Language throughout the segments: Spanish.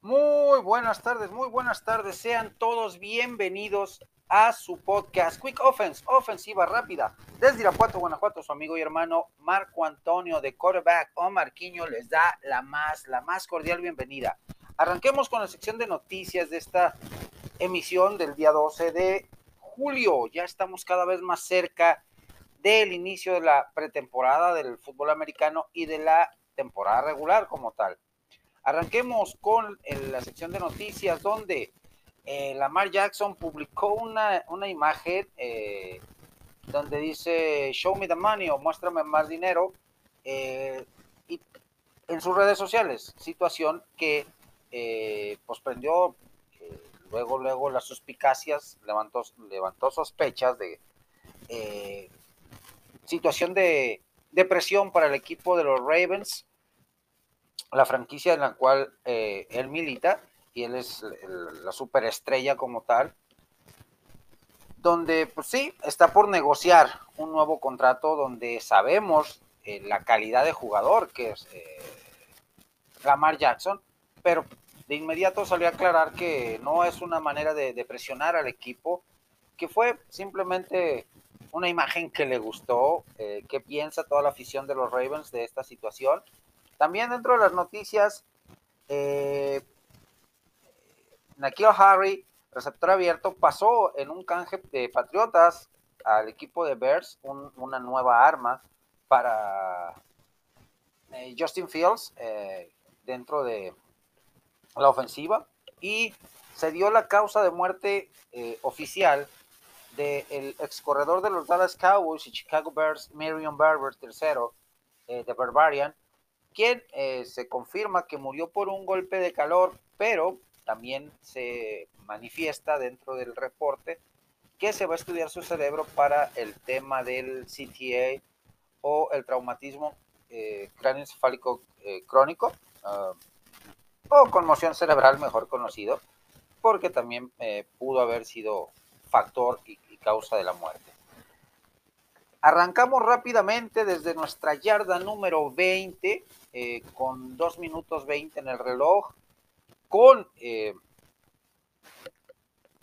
Muy buenas tardes, muy buenas tardes. Sean todos bienvenidos a su podcast Quick Offense, ofensiva rápida. Desde Irapuato, Guanajuato, su amigo y hermano Marco Antonio de quarterback o Marquiño les da la más, la más cordial bienvenida. Arranquemos con la sección de noticias de esta emisión del día 12 de julio. Ya estamos cada vez más cerca del inicio de la pretemporada del fútbol americano y de la temporada regular como tal. Arranquemos con la sección de noticias donde eh, Lamar Jackson publicó una, imagen eh, donde dice Show me the money o muéstrame más dinero eh, y en sus redes sociales, situación que pues prendió luego luego las suspicacias, levantó, levantó sospechas de situación de depresión para el equipo de los Ravens la franquicia en la cual eh, él milita y él es la superestrella como tal, donde pues sí, está por negociar un nuevo contrato donde sabemos eh, la calidad de jugador que es eh, Lamar Jackson, pero de inmediato salió a aclarar que no es una manera de, presionar al equipo, que fue simplemente una imagen que le gustó, que piensa toda la afición de los Ravens de esta situación también dentro de las noticias, eh, Harry, receptor abierto, pasó en un canje de Patriotas al equipo de Bears una nueva arma para eh, Justin Fields eh, dentro de la ofensiva. Y se dio la causa de muerte eh, oficial del ex corredor de los Dallas Cowboys y Chicago Bears, Marion Barber III, de Barbarian, quien eh, se confirma que murió por un golpe de calor, pero también se manifiesta dentro del reporte que se va a estudiar su cerebro para el tema del CTA o el traumatismo eh, cráneoencefálico eh, crónico ah, o conmoción cerebral mejor conocido, porque también eh, pudo haber sido factor y causa de la muerte. Arrancamos rápidamente desde nuestra yarda número 20, eh, con 2 minutos 20 en el reloj, con eh,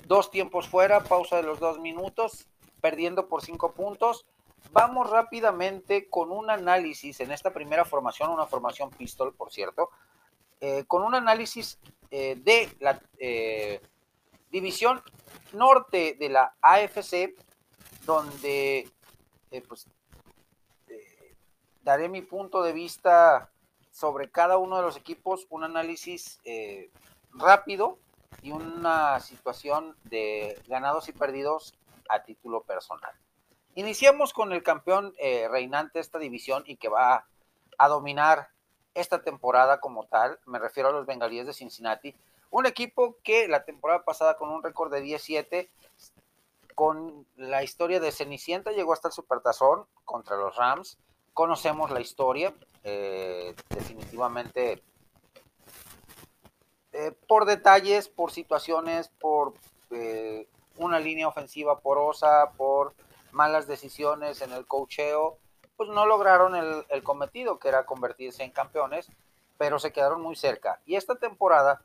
dos tiempos fuera, pausa de los dos minutos, perdiendo por cinco puntos. Vamos rápidamente con un análisis en esta primera formación, una formación pistol, por cierto, eh, con un análisis de la división norte de la AFC, donde eh, pues eh, daré mi punto de vista sobre cada uno de los equipos, un análisis eh, rápido y una situación de ganados y perdidos a título personal. Iniciamos con el campeón reinante de esta división y que va a dominar esta temporada como tal, me refiero a los bengalíes de Cincinnati, un equipo que la temporada pasada con un récord de 17 con la historia de Cenicienta llegó hasta el Supertazón contra los Rams. Conocemos la historia, eh, definitivamente eh, por detalles, por situaciones, por eh, una línea ofensiva porosa, por malas decisiones en el cocheo, pues no lograron el, el cometido que era convertirse en campeones, pero se quedaron muy cerca. Y esta temporada,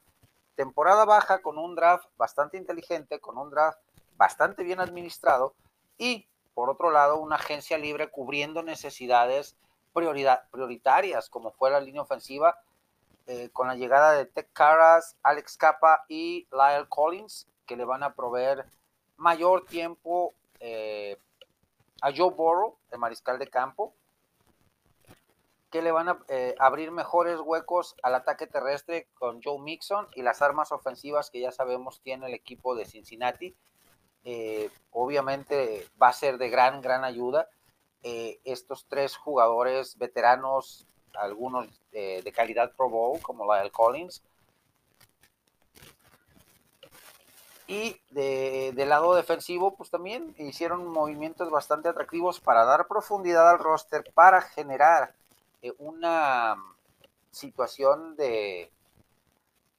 temporada baja con un draft bastante inteligente, con un draft bastante bien administrado y, por otro lado, una agencia libre cubriendo necesidades prioritarias, como fue la línea ofensiva, eh, con la llegada de Tech Caras, Alex Capa y Lyle Collins, que le van a proveer mayor tiempo eh, a Joe Burrow, el mariscal de campo, que le van a eh, abrir mejores huecos al ataque terrestre con Joe Mixon y las armas ofensivas que ya sabemos tiene el equipo de Cincinnati eh, obviamente va a ser de gran, gran ayuda. Eh, estos tres jugadores veteranos, algunos de calidad Pro Bowl, como Lyle Collins. Y de, del lado defensivo, pues también hicieron movimientos bastante atractivos para dar profundidad al roster, para generar eh, una situación de,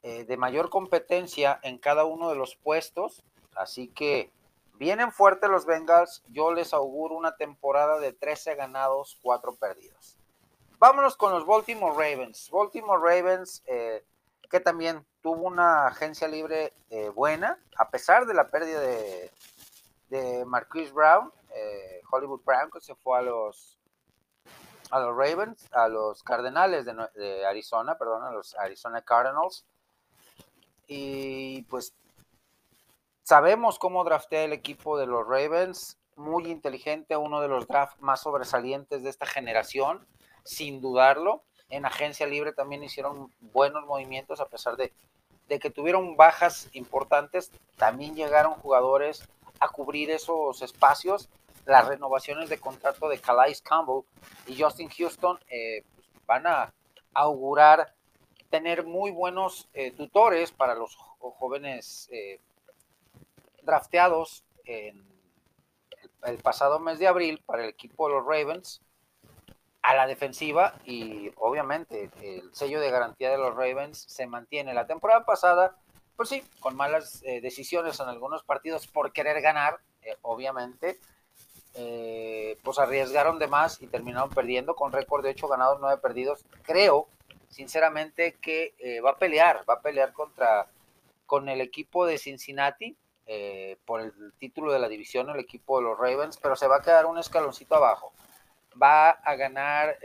de mayor competencia en cada uno de los puestos Así que vienen fuertes los Bengals. Yo les auguro una temporada de 13 ganados, 4 perdidos. Vámonos con los Baltimore Ravens. Baltimore Ravens, eh, que también tuvo una agencia libre eh, buena, a pesar de la pérdida de, de Marquise Brown, eh, Hollywood Brown, que se fue a los, a los Ravens, a los Cardenales de, de Arizona, perdón, a los Arizona Cardinals. Y pues sabemos cómo draftea el equipo de los Ravens, muy inteligente, uno de los drafts más sobresalientes de esta generación, sin dudarlo. En agencia libre también hicieron buenos movimientos, a pesar de, que tuvieron bajas importantes, también llegaron jugadores a cubrir esos espacios. Las renovaciones de contrato de Calais Campbell y Justin Houston eh, van a augurar tener muy buenos eh, tutores para los jóvenes eh, drafteados en el, pasado mes de abril para el equipo de los Ravens a la defensiva y obviamente el sello de garantía de los Ravens se mantiene. La temporada pasada pues sí, con malas eh, decisiones en algunos partidos por querer ganar, eh, obviamente, eh, pues arriesgaron de más y terminaron perdiendo con récord de 8 ganados, 9 perdidos. Creo, sinceramente, que va a pelear, va a pelear contra con el equipo de Cincinnati por el título de la división, el equipo de los Ravens, pero se va a quedar un escaloncito abajo. Va a ganar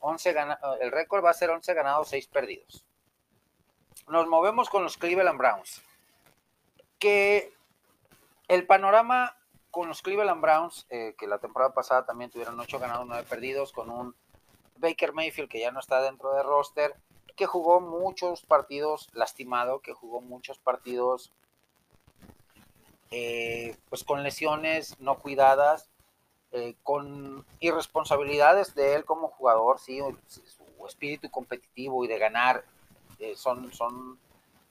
11 ganados, el récord va a ser 11 ganados, 6 perdidos nos movemos con los Cleveland Browns. Que el panorama con los Cleveland Browns, eh, que la temporada pasada también tuvieron 8 ganados, 9 perdidos, con un Baker Mayfield que ya no está dentro de roster, que jugó muchos partidos lastimado, que jugó muchos partidos eh, pues con lesiones no cuidadas, eh, con irresponsabilidades de él como jugador, sí, su espíritu competitivo y de ganar eh, son, son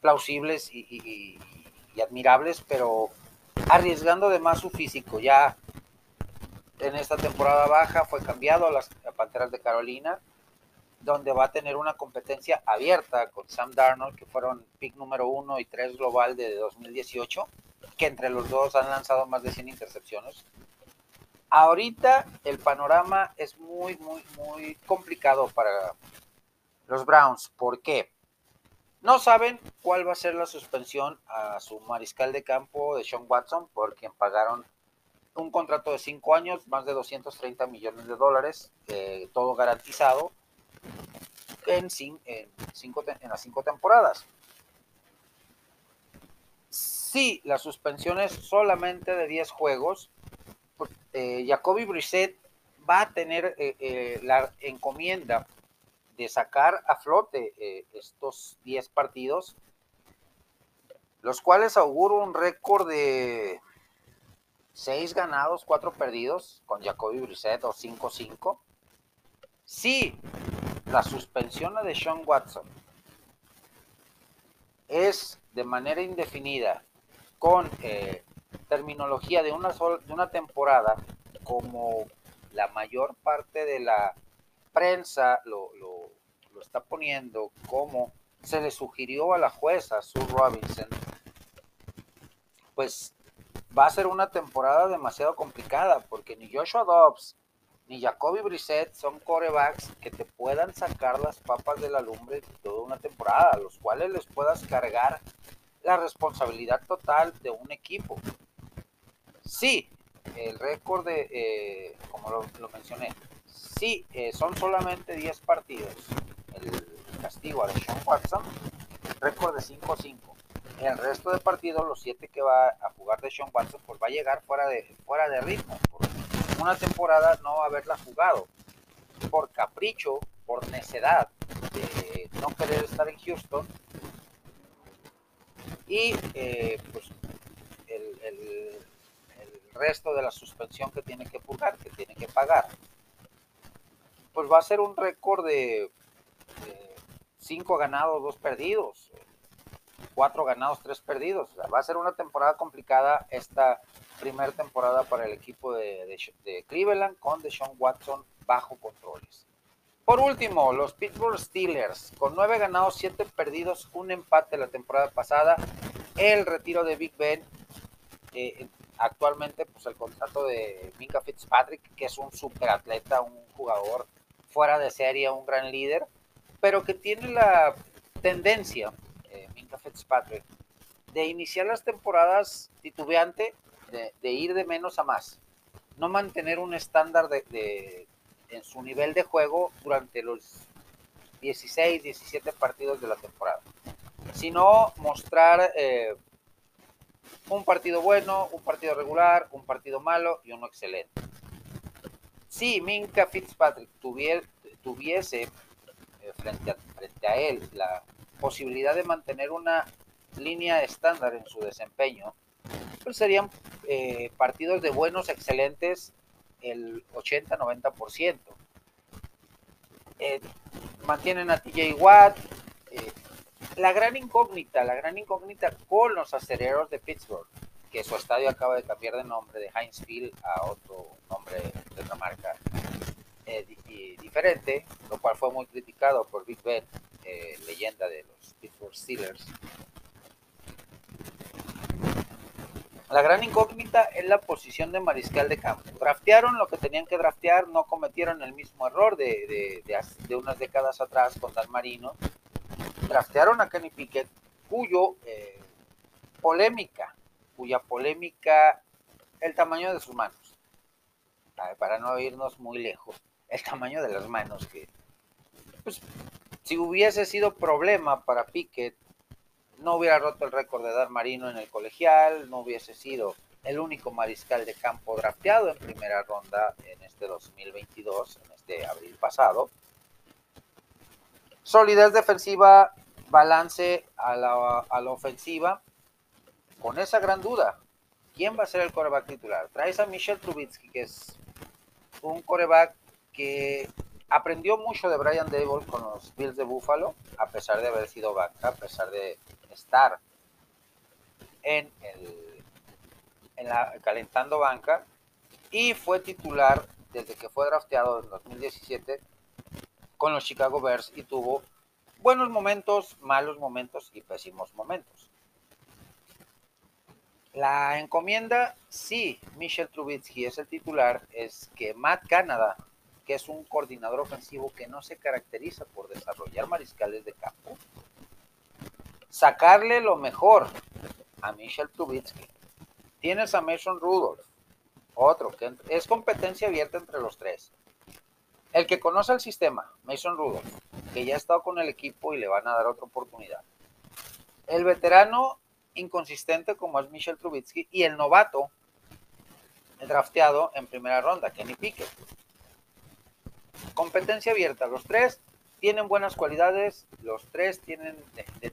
plausibles y, admirables, pero arriesgando de más su físico. Ya en esta temporada baja fue cambiado a las Panteras de Carolina, donde va a tener una competencia abierta con Sam Darnold, que fueron pick número uno y tres global de 2018, que entre los dos han lanzado más de 100 intercepciones. Ahorita el panorama es muy, muy, muy complicado para los Browns. ¿Por qué? No saben cuál va a ser la suspensión a su mariscal de campo de Sean Watson, por quien pagaron un contrato de cinco años, más de 230 millones de dólares, eh, todo garantizado en, cinco, en las cinco temporadas. Si la suspensión es solamente de 10 juegos, pues, eh, Jacoby Brissett va a tener eh, la encomienda de sacar a flote eh, estos 10 partidos, los cuales auguro un récord de 6 ganados, 4 perdidos con Jacoby Brissett o 5-5. Si la suspensión de Sean Watson es de manera indefinida con eh, terminología de una, de una temporada, como la mayor parte de la prensa lo, está poniendo como se le sugirió a la jueza Sue Robinson, pues va a ser una temporada demasiado complicada porque ni Joshua Dobbs ni Jacoby Brissett son corebacks que te puedan sacar las papas de la lumbre toda una temporada, los cuales les puedas cargar la responsabilidad total de un equipo. Sí, el récord de, eh, como lo, mencioné, sí, eh, son solamente 10 partidos, el castigo a Sean Watson, récord de 5-5. El resto de partidos, los 7 que va a jugar de Sean Watson, pues va a llegar fuera de, fuera de ritmo. Una temporada no haberla jugado. Por capricho, por necedad de no querer estar en Houston. Y eh, pues el, el resto de la suspensión que tiene que purgar, que tiene que pagar. Pues va a ser un récord de cinco ganados, dos perdidos, cuatro ganados, tres perdidos. va a ser una temporada complicada esta primera temporada para el equipo de, Cleveland con Deshaun Watson bajo controles. Por último, los Pittsburgh Steelers, con nueve ganados, siete perdidos, un empate la temporada pasada, el retiro de Big Ben, eh, actualmente pues el contrato de Minka Fitzpatrick, que es un superatleta, un jugador fuera de serie, un gran líder, pero que tiene la tendencia eh, Minka Fitzpatrick, de iniciar las temporadas titubeante, de, ir de menos a más, no mantener un estándar de, en su nivel de juego durante los 16, 17 partidos de la temporada, sino mostrar eh, un partido bueno, un partido regular, un partido malo y uno excelente. Si Minka Fitzpatrick tuviese eh, frente, a, frente a él la posibilidad de mantener una línea estándar en su desempeño, pues serían eh, partidos de buenos, excelentes, el 80-90%. Eh, mantienen a TJ Watt. Eh, la gran incógnita, la gran incógnita con los acereros de Pittsburgh, que su estadio acaba de cambiar de nombre de Heinz Field a otro nombre de otra marca diferente, lo cual fue muy criticado por Big Ben, leyenda de los Pittsburgh Steelers. La gran incógnita es la posición de mariscal de campo. Draftearon lo que tenían que draftear, no cometieron el mismo error de, de, unas décadas atrás con Dan Marino. Draftearon a Kenny Pickett, cuyo eh, polémica, cuya polémica, el tamaño de sus manos, para no irnos muy lejos, el tamaño de las manos, que pues, si hubiese sido problema para Pickett no hubiera roto el récord de Dar Marino en el colegial, no hubiese sido el único mariscal de campo drafteado en primera ronda en este 2022, en este abril pasado. Solidez defensiva, balance a la, a la ofensiva. Con esa gran duda, ¿quién va a ser el coreback titular? Traes a Michel Trubitsky, que es un coreback que aprendió mucho de Brian Dable con los Bills de Buffalo, a pesar de haber sido banca, a pesar de estar en, el, la calentando banca y fue titular desde que fue drafteado en 2017 con los Chicago Bears y tuvo buenos momentos, malos momentos y pésimos momentos. La encomienda, sí, Michel Trubitsky es el titular, es que Matt Canada, que es un coordinador ofensivo que no se caracteriza por desarrollar mariscales de campo, sacarle lo mejor a Michel Trubitsky. Tienes a Mason Rudolph, otro que es competencia abierta entre los tres. El que conoce el sistema, Mason Rudolph, que ya ha estado con el equipo y le van a dar otra oportunidad. El veterano inconsistente como es Michel Trubitsky y el novato, el drafteado en primera ronda, Kenny Pickett. Competencia abierta, los tres tienen buenas cualidades, los tres tienen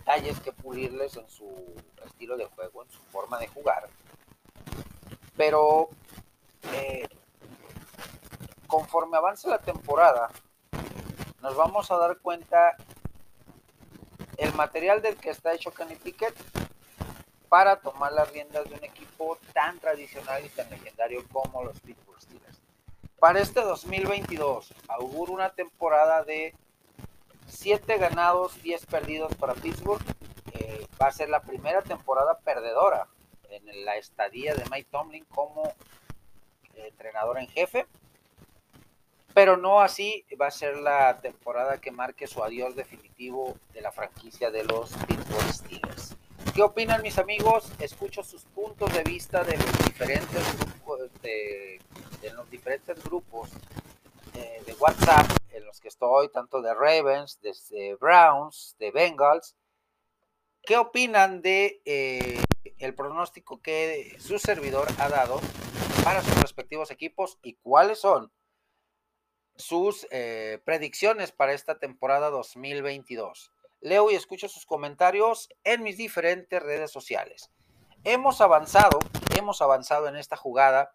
detalles que pulirles en su estilo de juego, en su forma de jugar. Pero eh, conforme avance la temporada, nos vamos a dar cuenta el material del que está hecho Kenny Pickett para tomar las riendas de un equipo tan tradicional y tan legendario como los Pittsburgh Steelers. Para este 2022 auguro una temporada de 7 ganados, 10 perdidos para Pittsburgh. Eh, va a ser la primera temporada perdedora en la estadía de Mike Tomlin como entrenador en jefe. Pero no así va a ser la temporada que marque su adiós definitivo de la franquicia de los Pittsburgh Steelers. ¿Qué opinan mis amigos? Escucho sus puntos de vista de los diferentes grupos, de los diferentes grupos eh, de WhatsApp en los que estoy, tanto de Ravens, de, Browns, de Bengals. ¿Qué opinan de eh, el pronóstico que su servidor ha dado para sus respectivos equipos y cuáles son sus eh, predicciones para esta temporada 2022? Leo y escucho sus comentarios en mis diferentes redes sociales. Hemos avanzado, hemos avanzado en esta jugada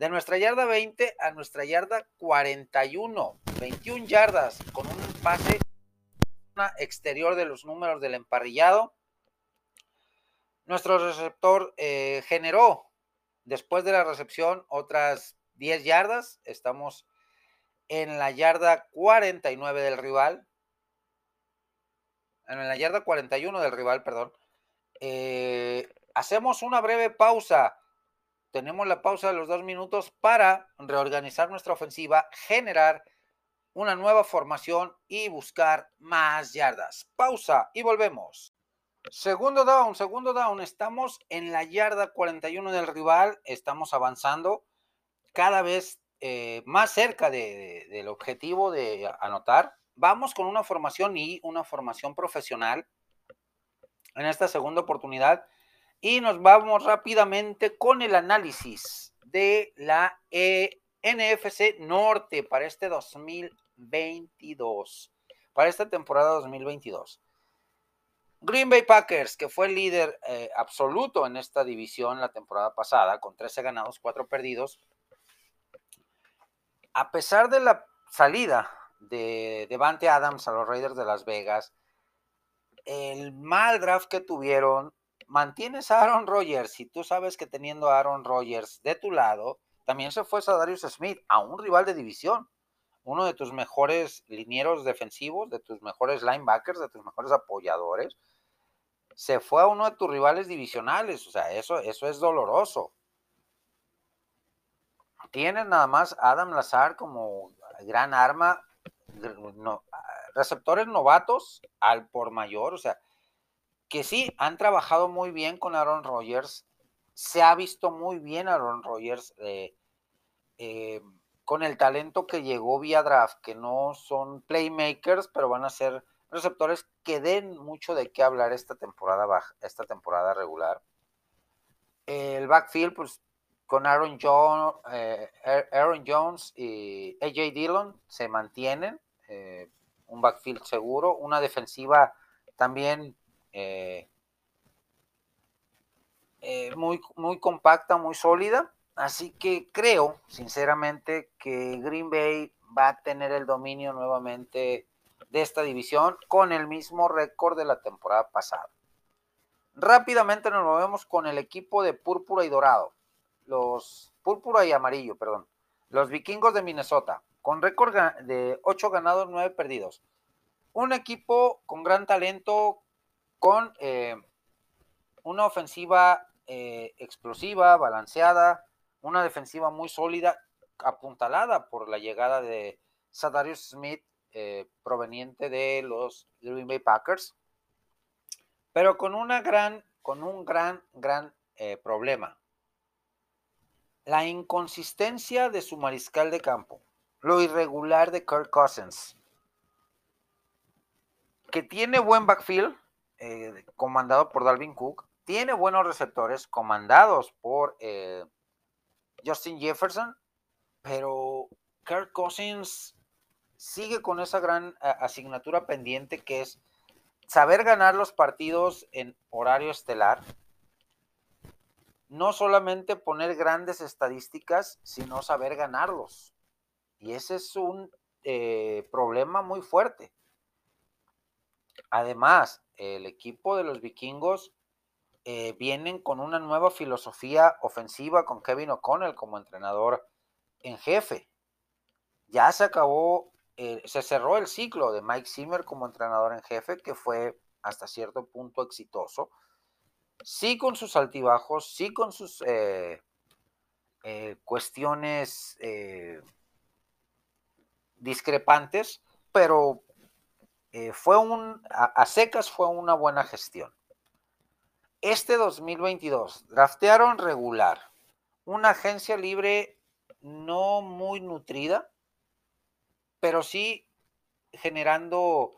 de nuestra yarda 20 a nuestra yarda 41, 21 yardas con un pase exterior de los números del emparrillado. Nuestro receptor eh, generó después de la recepción otras 10 yardas. Estamos en la yarda 49 del rival. En la yarda 41 del rival, perdón. Eh, hacemos una breve pausa tenemos la pausa de los dos minutos para reorganizar nuestra ofensiva, generar una nueva formación y buscar más yardas. Pausa y volvemos. Segundo down, segundo down. Estamos en la yarda 41 del rival. Estamos avanzando cada vez eh, más cerca del objetivo de anotar. Vamos con una formación y una formación profesional en esta segunda oportunidad. Y nos vamos rápidamente con el análisis de la eh, NFC Norte para este 2022, para esta temporada 2022. Green Bay Packers, que fue el líder eh, absoluto en esta división la temporada pasada, con 13 ganados, 4 perdidos. A pesar de la salida de Devante Adams a los Raiders de Las Vegas, el mal draft que tuvieron, mantienes a Aaron Rodgers y tú sabes que teniendo a Aaron Rodgers de tu lado, también se fue a Darius Smith, a un rival de división, uno de tus mejores linieros defensivos, de tus mejores linebackers, de tus mejores apoyadores se fue a uno de tus rivales divisionales. O sea, eso, eso es doloroso. Tienes nada más Adam Lazar como gran arma, receptores novatos al por mayor, o sea, que sí han trabajado muy bien con Aaron Rodgers, se ha visto muy bien Aaron Rodgers eh, eh, con el talento que llegó vía draft, que no son playmakers, pero van a ser receptores que den mucho de qué hablar esta temporada baja, esta temporada regular. El backfield, pues con Aaron, eh, Aaron Jones y AJ Dillon se mantienen. Un backfield seguro, una defensiva también eh, muy, muy compacta, muy sólida. Así que creo, sinceramente, que Green Bay va a tener el dominio nuevamente de esta división con el mismo récord de la temporada pasada. Rápidamente nos movemos con el equipo de púrpura y dorado. Los púrpura y amarillo, perdón. Los vikingos de Minnesota, con récord de 8 ganados, 9 perdidos. Un equipo con gran talento, con eh, una ofensiva eh, explosiva, balanceada, una defensiva muy sólida, apuntalada por la llegada de Sadarius Smith eh, proveniente de los Green Bay Packers, pero con una gran, con un gran, gran problema. La inconsistencia de su mariscal de campo, lo irregular de Kirk Cousins, que tiene buen backfield, eh, comandado por Dalvin Cook, tiene buenos receptores, comandados por Justin Jefferson, pero Kirk Cousins sigue con esa gran asignatura pendiente que es saber ganar los partidos en horario estelar. No solamente poner grandes estadísticas, sino saber ganarlos. Y ese es un eh, problema muy fuerte. Además, el equipo de los vikingos eh, vienen con una nueva filosofía ofensiva con Kevin O'Connell como entrenador en jefe. Ya se acabó eh, se cerró el ciclo de Mike Zimmer como entrenador en jefe, que fue hasta cierto punto exitoso. Sí con sus altibajos, sí con sus eh, cuestiones discrepantes, pero fue un, a, secas fue una buena gestión. Este 2022 draftearon regular, una agencia libre no muy nutrida, pero sí generando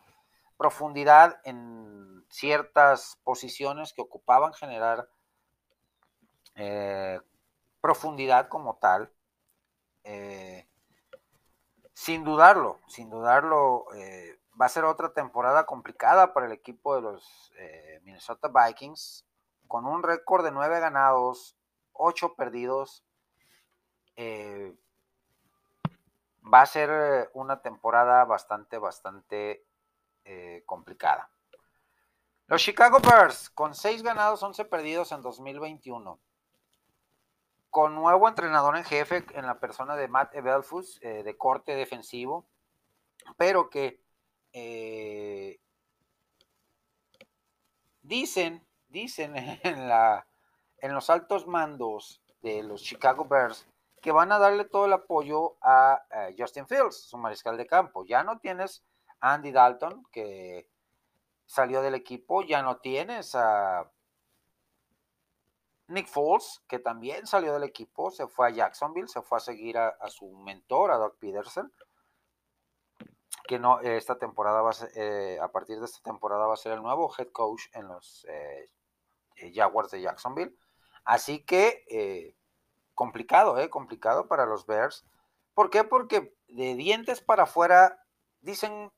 profundidad en ciertas posiciones que ocupaban generar eh, profundidad como tal. Eh, sin dudarlo, sin dudarlo, eh, va a ser otra temporada complicada para el equipo de los Minnesota Vikings, con un récord de nueve ganados, ocho perdidos va a ser eh, una temporada bastante, bastante eh, complicada. Los Chicago Bears, con 6 ganados, 11 perdidos en 2021. Con nuevo entrenador en jefe en la persona de Matt eh, de corte defensivo, pero que dicen, dicen en, los altos mandos de los Chicago Bears que van a darle todo el apoyo a, Justin Fields, su mariscal de campo. Ya no tienes a Andy Dalton, que salió del equipo, ya no tienes a Nick Foles, que también salió del equipo, se fue a Jacksonville, se fue a seguir a, su mentor, a Doug Peterson, que no, esta temporada va a, ser, eh, a partir de esta temporada va a ser el nuevo head coach en los eh, eh, Jaguars de Jacksonville. Así que complicado, eh, complicado para los Bears. ¿Por qué? Porque de dientes para afuera, dicen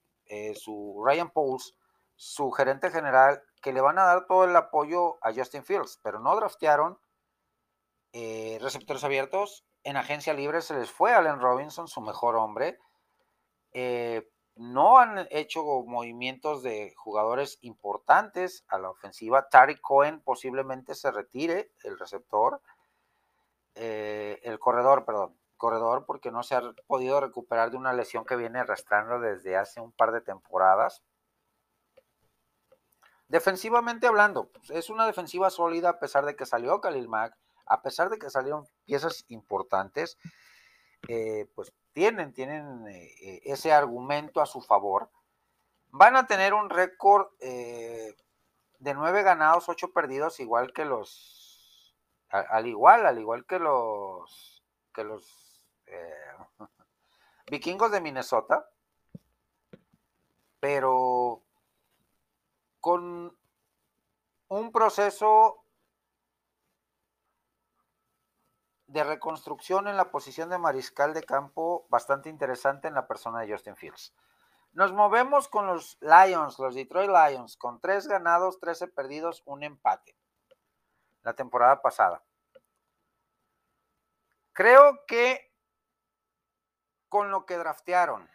su Ryan Pauls, su gerente general, que le van a dar todo el apoyo a Justin Fields, pero no draftearon eh, receptores abiertos. En agencia libre se les fue Allen Robinson, su mejor hombre. Eh, no han hecho movimientos de jugadores importantes a la ofensiva. Tariq Cohen posiblemente se retire, el receptor, eh, el corredor, perdón, corredor, porque no se ha podido recuperar de una lesión que viene arrastrando desde hace un par de temporadas. Defensivamente hablando, pues, es una defensiva sólida a pesar de que salió Khalil Mack, a pesar de que salieron piezas importantes, eh, pues tienen, tienen eh, ese argumento a su favor. Van a tener un récord eh, de nueve ganados, ocho perdidos, igual que los, al, igual, al igual que los, que los vikingos de Minnesota, pero con un proceso de reconstrucción en la posición de mariscal de campo bastante interesante en la persona de Justin Fields. Nos movemos con los Lions, los Detroit Lions, con tres ganados, 13 perdidos, un empate. La temporada pasada. Creo que con lo que draftearon,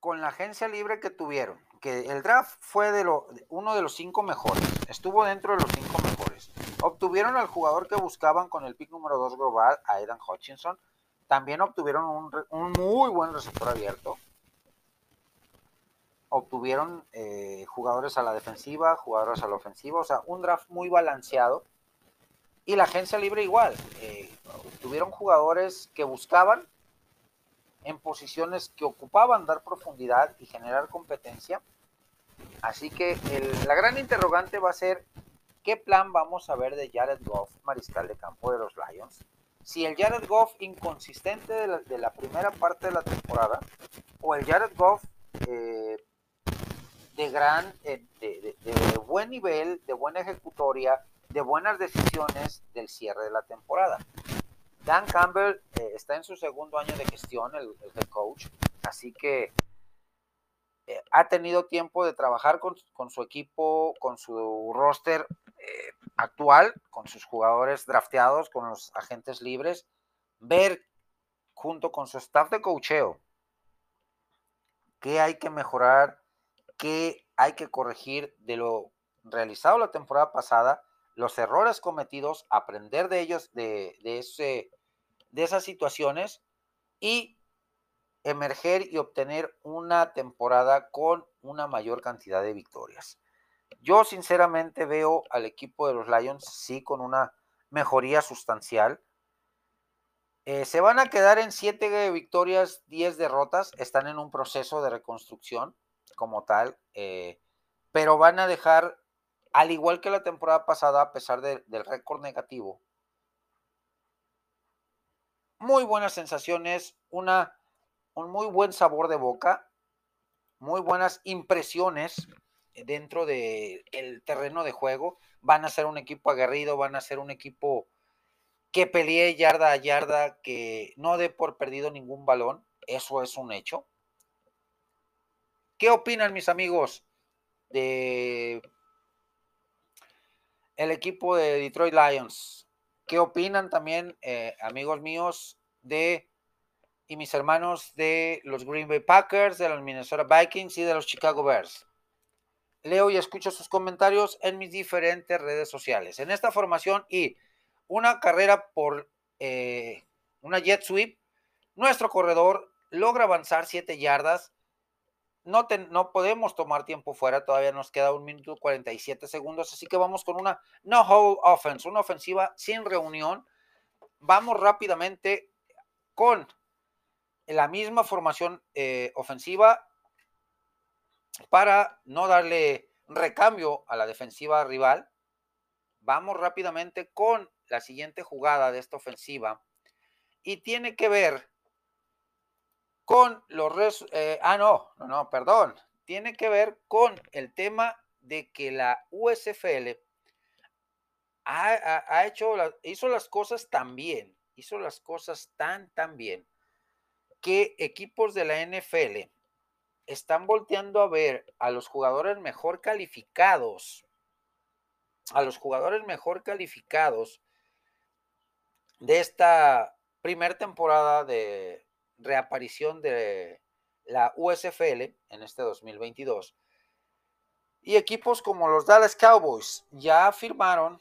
con la agencia libre que tuvieron, que el draft fue de uno de los cinco mejores, estuvo dentro de los cinco mejores. Obtuvieron al jugador que buscaban con el pick número 2 global, a Aidan Hutchinson. También obtuvieron un, un muy buen receptor abierto. Obtuvieron eh, jugadores a la defensiva, jugadores a la ofensiva, o sea, un draft muy balanceado. Y la agencia libre igual. Eh, obtuvieron jugadores que buscaban en posiciones que ocupaban dar profundidad y generar competencia. Así que la gran interrogante va a ser qué plan vamos a ver de Jared Goff, mariscal de campo de los Lions. Si el Jared Goff inconsistente de la, primera parte de la temporada o el Jared Goff eh, de gran, eh, de buen nivel, de buena ejecutoria, de buenas decisiones del cierre de la temporada. Dan Campbell eh, está en su segundo año de gestión, el, head coach, así que eh, ha tenido tiempo de trabajar con, su equipo, con su roster eh, actual, con sus jugadores drafteados, con los agentes libres, ver junto con su staff de coacheo qué hay que mejorar, qué hay que corregir de lo realizado la temporada pasada, los errores cometidos, aprender de ellos, de, de ese de esas situaciones y emerger y obtener una temporada con una mayor cantidad de victorias. Yo sinceramente veo al equipo de los Lions sí con una mejoría sustancial. Eh, se van a quedar en 7 victorias, 10 derrotas. Están en un proceso de reconstrucción como tal, eh, pero van a dejar, al igual que la temporada pasada, a pesar del récord negativo, muy buenas sensaciones, una, un muy buen sabor de boca, muy buenas impresiones dentro del el terreno de juego. Van a ser un equipo aguerrido, van a ser un equipo que pelee yarda a yarda, que no dé por perdido ningún balón. Eso es un hecho. ¿Qué opinan mis amigos de el equipo de Detroit Lions? ¿Qué opinan también, eh, amigos míos, de y mis hermanos de los Green Bay Packers, de los Minnesota Vikings y de los Chicago Bears? Leo y escucho sus comentarios en mis diferentes redes sociales. En esta formación y una carrera por eh, una jet sweep, nuestro corredor logra avanzar 7 yardas no, no podemos tomar tiempo fuera, todavía nos queda un minuto 47 segundos, así que vamos con una no hold offense, una ofensiva sin reunión. Vamos rápidamente con la misma formación eh, ofensiva para no darle recambio a la defensiva rival. Vamos rápidamente con la siguiente jugada de esta ofensiva y tiene que ver con los... Eh, ah, no, no, no, perdón. Tiene que ver con el tema de que la USFL ha, hecho, hizo las cosas tan bien, hizo las cosas tan, tan bien, que equipos de la NFL están volteando a ver a los jugadores mejor calificados, a los jugadores mejor calificados de esta primera temporada de reaparición de la USFL en este 2022. Y equipos como los Dallas Cowboys ya firmaron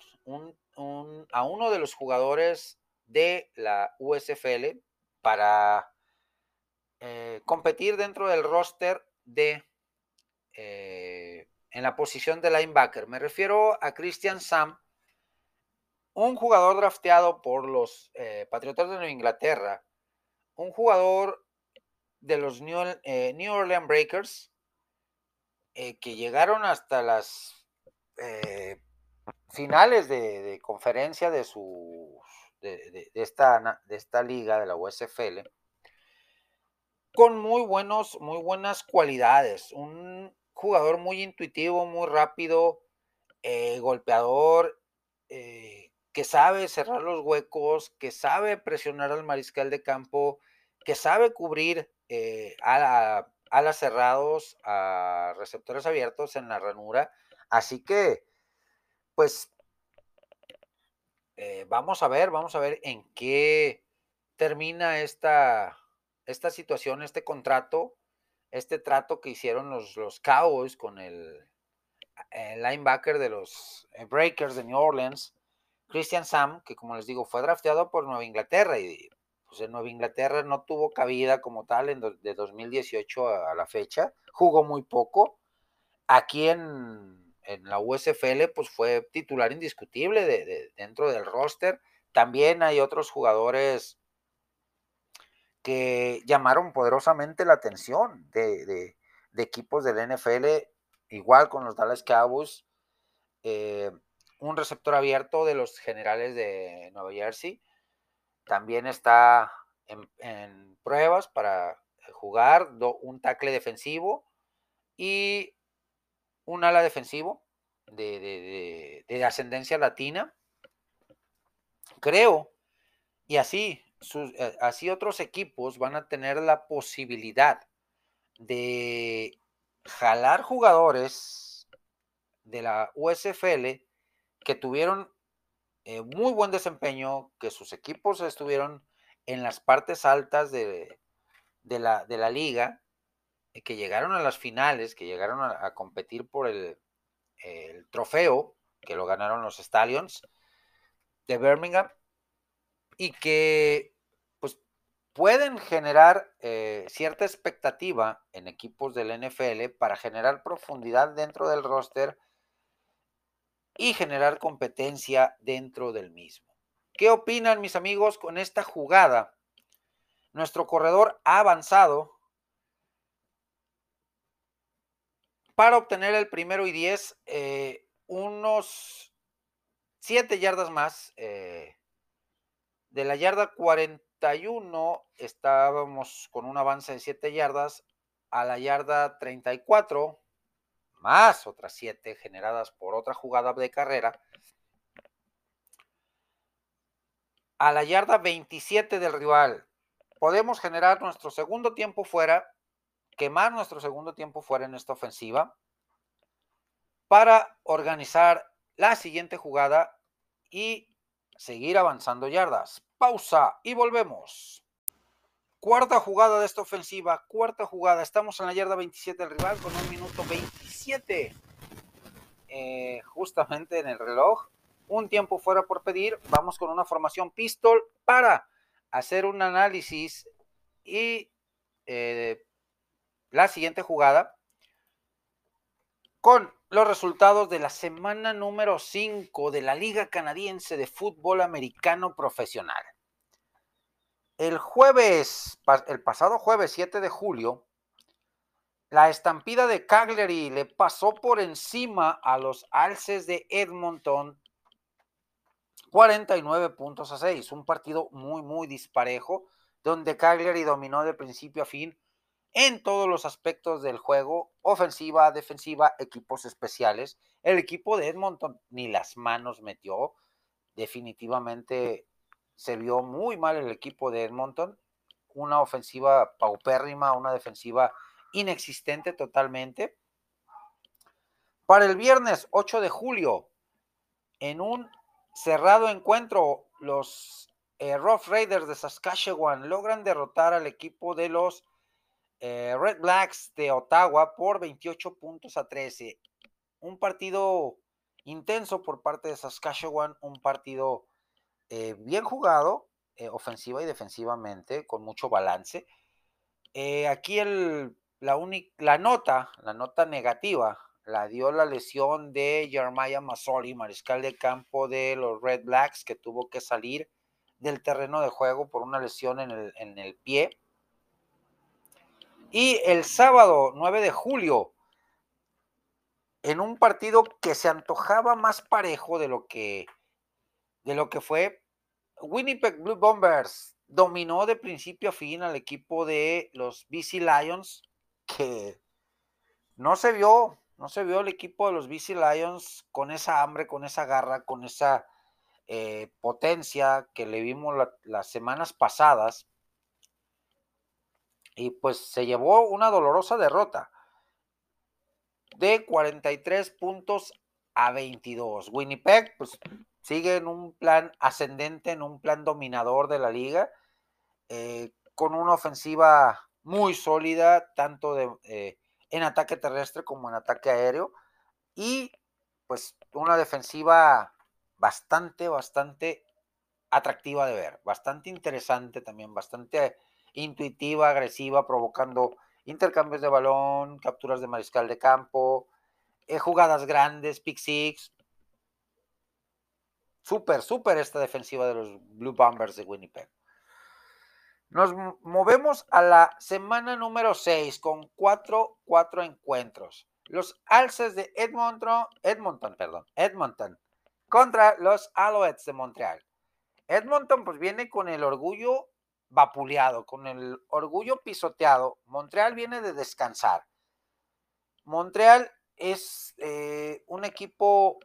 a uno de los jugadores de la USFL para eh, competir dentro del roster de eh, en la posición de linebacker. Me refiero a Christian Sam, un jugador drafteado por los eh, Patriotas de Nueva Inglaterra, un jugador de los New, Orleans Breakers que llegaron hasta las finales de, conferencia de, su, de, esta, de esta liga, de la USFL, con muy, buenos, muy buenas cualidades. Un jugador muy intuitivo, muy rápido, eh, golpeador, eh, que sabe cerrar los huecos, que sabe presionar al mariscal de campo, que sabe cubrir eh, a, cerrados, a receptores abiertos en la ranura. Así que pues eh, vamos a ver, vamos a ver en qué termina esta, esta situación, este contrato, este trato que hicieron los, los Cowboys con el, linebacker de los eh, Breakers de New Orleans, Christian Sam, que como les digo, fue drafteado por Nueva Inglaterra y pues en Nueva Inglaterra no tuvo cabida como tal en de 2018 a la fecha, jugó muy poco. Aquí en en la USFL, pues fue titular indiscutible de, dentro del roster. También hay otros jugadores que llamaron poderosamente la atención de, equipos del NFL, igual con los Dallas Cowboys, eh, un receptor abierto de los generales de Nueva Jersey, también está en, pruebas para jugar un tackle defensivo y un ala defensivo de, ascendencia latina. Creo, y así, eh, así otros equipos van a tener la posibilidad de jalar jugadores de la USFL que tuvieron eh, muy buen desempeño, que sus equipos estuvieron en las partes altas de, la, de la liga que llegaron a las finales, que llegaron a, competir por el, trofeo, que lo ganaron los Stallions de Birmingham, y que pueden generar eh, cierta expectativa en equipos del NFL para generar profundidad dentro del roster y generar competencia dentro del mismo. ¿Qué opinan mis amigos con esta jugada? Nuestro corredor ha avanzado para obtener el primero y 10, eh, unos 7 yardas más. Eh, de la yarda 41 estábamos con un avance de 7 yardas a la yarda 34, más otras 7 generadas por otra jugada de carrera. A la yarda 27 del rival, podemos generar nuestro segundo tiempo fuera quemar nuestro segundo tiempo fuera en esta ofensiva para organizar la siguiente jugada y seguir avanzando yardas. Pausa y volvemos. Cuarta jugada de esta ofensiva, cuarta jugada. Estamos en la yarda 27 del rival con un minuto 27 eh, justamente en el reloj. Un tiempo fuera por pedir. Vamos con una formación pistol para hacer un análisis y eh, la siguiente jugada con los resultados de la semana número 5 de la Liga Canadiense de Fútbol Americano Profesional. El jueves, el pasado jueves 7 de julio, La estampida de Cagliari le pasó por encima a los alces de Edmonton 49 puntos a 6. Un partido muy, muy disparejo, donde Cagliari dominó de principio a fin en todos los aspectos del juego, ofensiva, defensiva, equipos especiales. El equipo de Edmonton ni las manos metió. Definitivamente se vio muy mal el equipo de Edmonton. Una ofensiva paupérrima, una defensiva inexistente totalmente. Para el viernes 8 de julio, en un cerrado encuentro, los eh, Rough Raiders de Saskatchewan logran derrotar al equipo de los eh, Red Blacks de Ottawa por 28 puntos a 13. Un partido intenso por parte de Saskatchewan, un partido eh, bien jugado, ofensiva y defensivamente, con mucho balance. aquí el la, la nota, la nota negativa, la dio la lesión de Jeremiah Masoli, mariscal de campo de los Red Blacks, que tuvo que salir del terreno de juego por una lesión en el, en el pie. Y el sábado 9 de julio, en un partido que se antojaba más parejo de lo que, de lo que fue, Winnipeg Blue Bombers dominó de principio a fin al equipo de los BC Lions que no se vio, no se vio el equipo de los BC Lions con esa hambre, con esa garra, con esa eh, potencia que le vimos las semanas pasadas. Y pues se llevó una dolorosa derrota de 43 puntos a 22. Winnipeg pues sigue en un plan ascendente, en un plan dominador de la liga, eh, con una ofensiva muy sólida, tanto de, eh, en ataque terrestre como en ataque aéreo. Y pues una defensiva bastante, bastante atractiva de ver, bastante interesante también, bastante intuitiva, agresiva, provocando intercambios de balón, capturas de mariscal de campo, eh, jugadas grandes, pick six. Súper, súper esta defensiva de los Blue Bombers de Winnipeg. Nos movemos a la semana número 6 con cuatro, cuatro encuentros. Los alces de Edmonton, Edmonton, perdón, Edmonton contra los Alouettes de Montreal. Edmonton pues viene con el orgullo vapuleado, con el orgullo pisoteado. Montreal viene de descansar. Montreal es eh, un equipo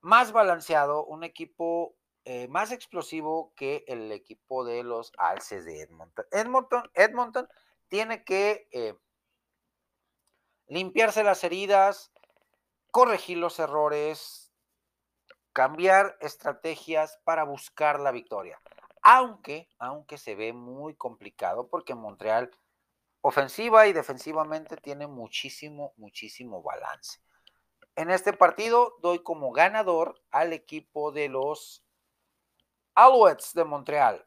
más balanceado, un equipo eh, más explosivo que el equipo de los Alces de Edmonton. Edmonton, Edmonton tiene que eh, limpiarse las heridas, corregir los errores, cambiar estrategias para buscar la victoria. Aunque, aunque se ve muy complicado porque Montreal ofensiva y defensivamente tiene muchísimo, muchísimo balance. En este partido doy como ganador al equipo de los Alouettes de Montreal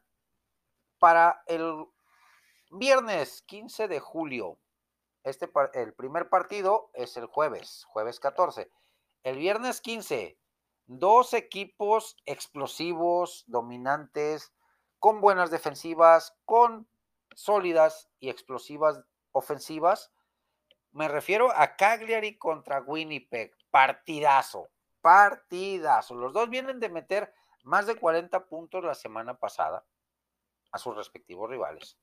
para el viernes 15 de julio. Este, el primer partido es el jueves, jueves 14. El viernes 15, dos equipos explosivos, dominantes, con buenas defensivas, con sólidas y explosivas ofensivas. Me refiero a Cagliari contra Winnipeg. Partidazo, partidazo. Los dos vienen de meter más de 40 puntos la semana pasada a sus respectivos rivales.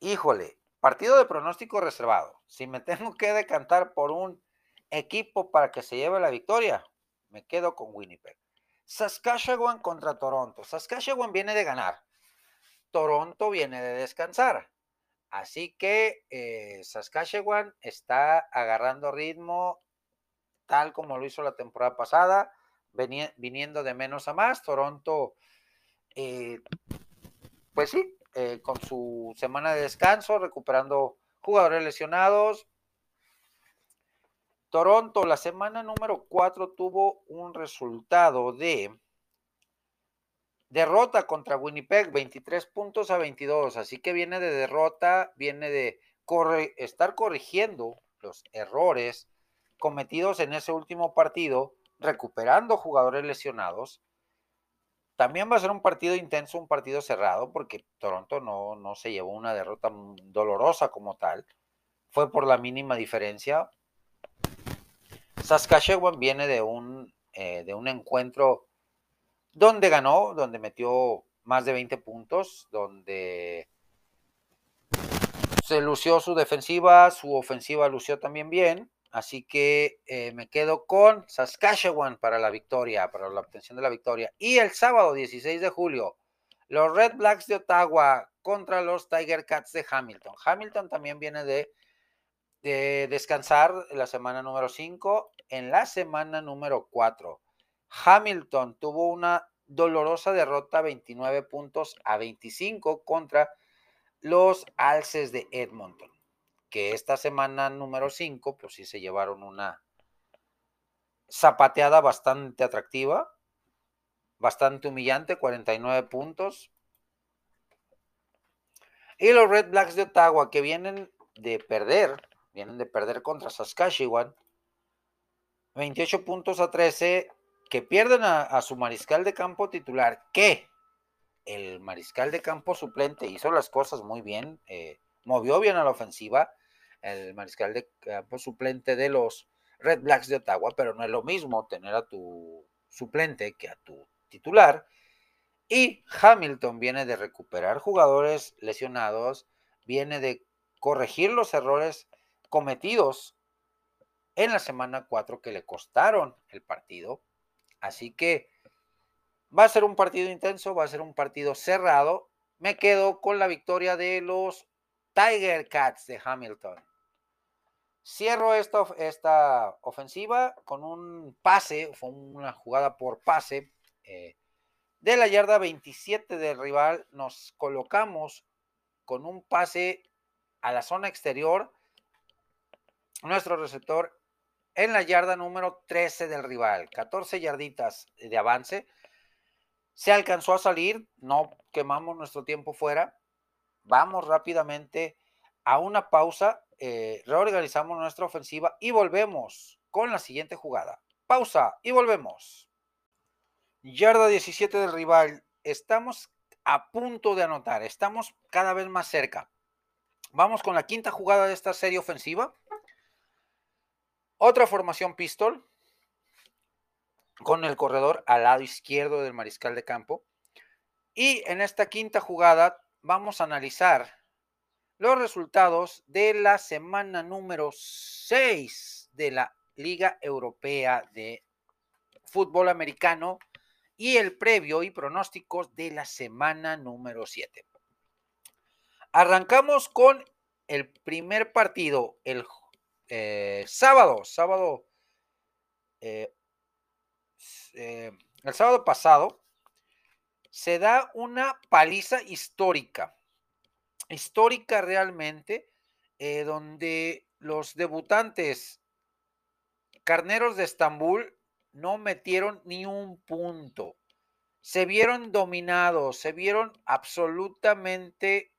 Híjole, partido de pronóstico reservado. Si me tengo que decantar por un equipo para que se lleve la victoria, me quedo con Winnipeg. Saskatchewan contra Toronto. Saskatchewan viene de ganar. Toronto viene de descansar. Así que eh, Saskatchewan está agarrando ritmo tal como lo hizo la temporada pasada viniendo de menos a más. Toronto, eh, pues sí, eh, con su semana de descanso, recuperando jugadores lesionados. Toronto, la semana número 4 tuvo un resultado de derrota contra Winnipeg, 23 puntos a 22. Así que viene de derrota, viene de estar corrigiendo los errores cometidos en ese último partido recuperando jugadores lesionados también va a ser un partido intenso, un partido cerrado, porque Toronto no, no se llevó una derrota dolorosa como tal. Fue por la mínima diferencia. Saskatchewan viene de un, eh, de un encuentro donde ganó, donde metió más de 20 puntos, donde se lució su defensiva, su ofensiva lució también bien. Así que eh, me quedo con Saskatchewan para la victoria, para la obtención de la victoria. Y el sábado 16 de julio, los Red Blacks de Ottawa contra los Tiger Cats de Hamilton. Hamilton también viene de, de descansar la semana número 5 en la semana número 4. Hamilton tuvo una dolorosa derrota 29 puntos a 25 contra los Alces de Edmonton que esta semana número 5, pues sí se llevaron una zapateada bastante atractiva, bastante humillante, 49 puntos. Y los Red Blacks de Ottawa, que vienen de perder, vienen de perder contra Saskatchewan, 28 puntos a 13, que pierden a, su mariscal de campo titular, que el mariscal de campo suplente hizo las cosas muy bien, eh, movió bien a la ofensiva, el mariscal de campo suplente de los Red Blacks de Ottawa, pero no es lo mismo tener a tu suplente que a tu titular. Y Hamilton viene de recuperar jugadores lesionados, viene de corregir los errores cometidos en la semana 4 que le costaron el partido. Así que va a ser un partido intenso, va a ser un partido cerrado. Me quedo con la victoria de los Tiger Cats de Hamilton. Cierro esta, ofensiva con un pase, fue una jugada por pase. Eh, de la yarda 27 del rival nos colocamos con un pase a la zona exterior. Nuestro receptor en la yarda número 13 del rival, 14 yarditas de avance. Se alcanzó a salir, no quemamos nuestro tiempo fuera vamos rápidamente a una pausa, eh, reorganizamos nuestra ofensiva y volvemos con la siguiente jugada. Pausa y volvemos. Yarda 17 del rival. Estamos a punto de anotar, estamos cada vez más cerca. Vamos con la quinta jugada de esta serie ofensiva. Otra formación pistol con el corredor al lado izquierdo del mariscal de campo. Y en esta quinta jugada vamos a analizar los resultados de la semana número 6 de la Liga Europea de Fútbol Americano y el previo y pronósticos de la semana número 7. Arrancamos con el primer partido el eh, sábado, sábado, eh, eh, el sábado pasado, se da una paliza histórica, histórica realmente, donde los debutantes carneros de Estambul no metieron ni un punto. Se vieron dominados, se vieron absolutamente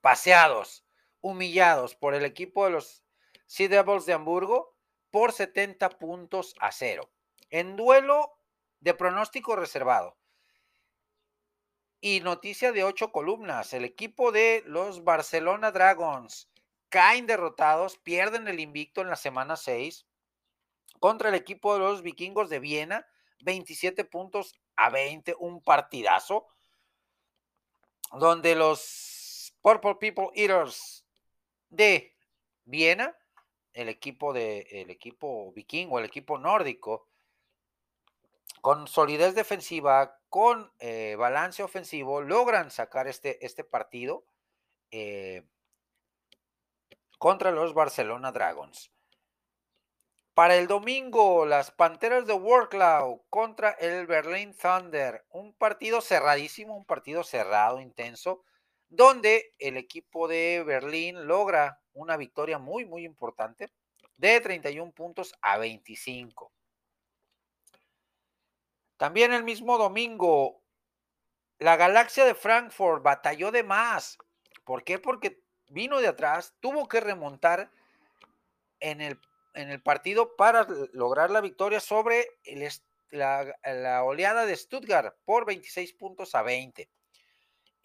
paseados, humillados por el equipo de los Sea Devils de Hamburgo por 70 puntos a cero. En duelo de pronóstico reservado. Y noticia de ocho columnas. El equipo de los Barcelona Dragons caen derrotados, pierden el invicto en la semana 6 contra el equipo de los vikingos de Viena, 27 puntos a 20, un partidazo, donde los Purple People Eaters de Viena, el equipo de el equipo vikingo, el equipo nórdico, con solidez defensiva, con eh, balance ofensivo, logran sacar este, este partido eh, contra los Barcelona Dragons. Para el domingo, las Panteras de Worklow contra el Berlin Thunder. Un partido cerradísimo, un partido cerrado, intenso, donde el equipo de Berlín logra una victoria muy, muy importante de 31 puntos a 25. También el mismo domingo, la galaxia de Frankfurt batalló de más. ¿Por qué? Porque vino de atrás, tuvo que remontar en el, en el partido para lograr la victoria sobre la, oleada de Stuttgart por 26 puntos a 20.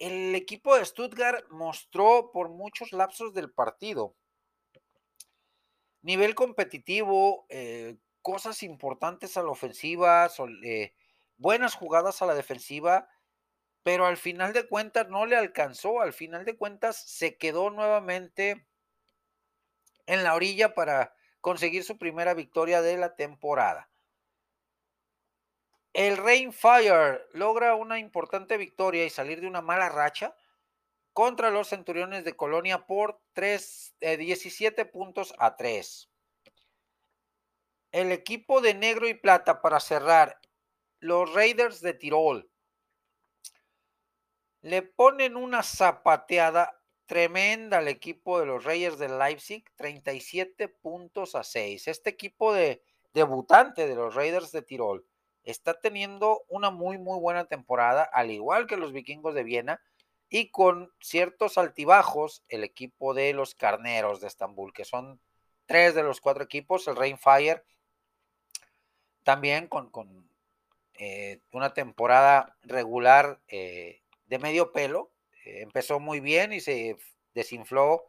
El equipo de Stuttgart mostró por muchos lapsos del partido nivel competitivo, eh, cosas importantes a la ofensiva, eh, buenas jugadas a la defensiva, pero al final de cuentas no le alcanzó, al final de cuentas se quedó nuevamente en la orilla para conseguir su primera victoria de la temporada. El Rainfire logra una importante victoria y salir de una mala racha contra los Centuriones de Colonia por 3, 17 eh, puntos a 3. El equipo de negro y plata para cerrar, los Raiders de Tirol, le ponen una zapateada tremenda al equipo de los Reyes de Leipzig, 37 puntos a 6. Este equipo de debutante de los Raiders de Tirol está teniendo una muy, muy buena temporada, al igual que los vikingos de Viena, y con ciertos altibajos el equipo de los Carneros de Estambul, que son tres de los cuatro equipos, el Rainfire, también con, eh, una temporada regular eh, de medio pelo, eh, empezó muy bien y se desinfló